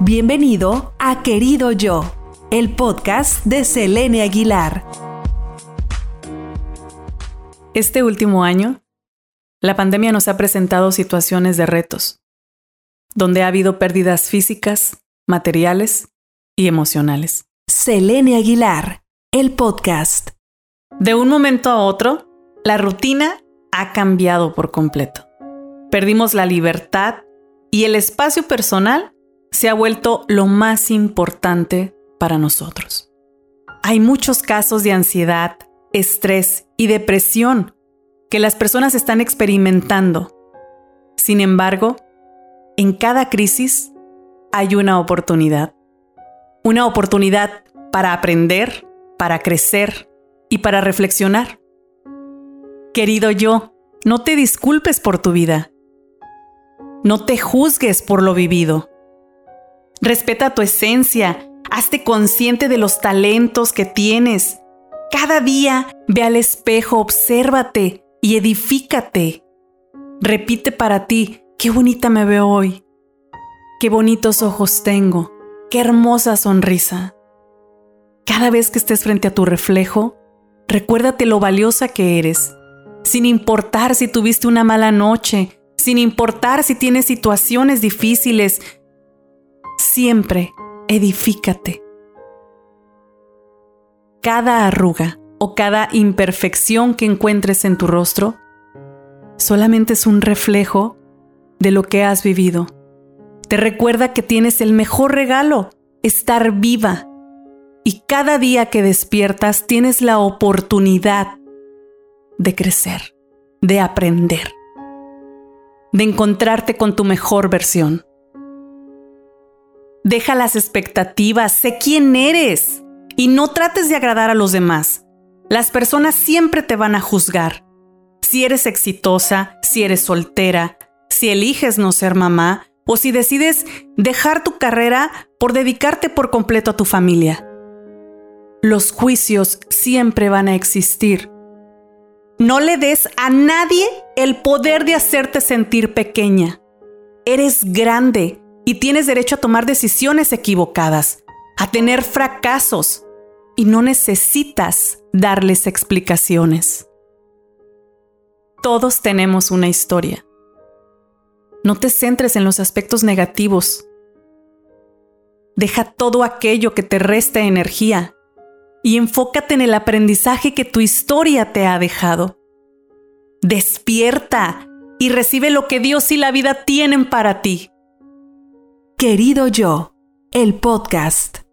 Bienvenido a Querido Yo, el podcast de Selene Aguilar. Este último año, la pandemia nos ha presentado situaciones de retos, donde ha habido pérdidas físicas, materiales y emocionales. Selene Aguilar, el podcast. De un momento a otro, la rutina ha cambiado por completo. Perdimos la libertad y el espacio personal se ha vuelto lo más importante para nosotros. Hay muchos casos de ansiedad, estrés y depresión que las personas están experimentando. Sin embargo, en cada crisis hay una oportunidad. Una oportunidad para aprender, para crecer y para reflexionar. Querido yo, no te disculpes por tu vida. No te juzgues por lo vivido. Respeta tu esencia, hazte consciente de los talentos que tienes. Cada día ve al espejo, obsérvate y edifícate. Repite para ti, qué bonita me veo hoy. Qué bonitos ojos tengo. Qué hermosa sonrisa. Cada vez que estés frente a tu reflejo, recuérdate lo valiosa que eres, sin importar si tuviste una mala noche, sin importar si tienes situaciones difíciles, siempre edifícate. Cada arruga o cada imperfección que encuentres en tu rostro solamente es un reflejo de lo que has vivido. Te recuerda que tienes el mejor regalo, estar viva. Y cada día que despiertas tienes la oportunidad de crecer, de aprender, de encontrarte con tu mejor versión. Deja las expectativas, sé quién eres y no trates de agradar a los demás. Las personas siempre te van a juzgar. Si eres exitosa, si eres soltera, si eliges no ser mamá o si decides dejar tu carrera por dedicarte por completo a tu familia. Los juicios siempre van a existir. No le des a nadie el poder de hacerte sentir pequeña. Eres grande y tienes derecho a tomar decisiones equivocadas, a tener fracasos y no necesitas darles explicaciones. Todos tenemos una historia. No te centres en los aspectos negativos. Deja todo aquello que te resta energía y enfócate en el aprendizaje que tu historia te ha dejado. Despierta y recibe lo que Dios y la vida tienen para ti. Querido yo, el podcast.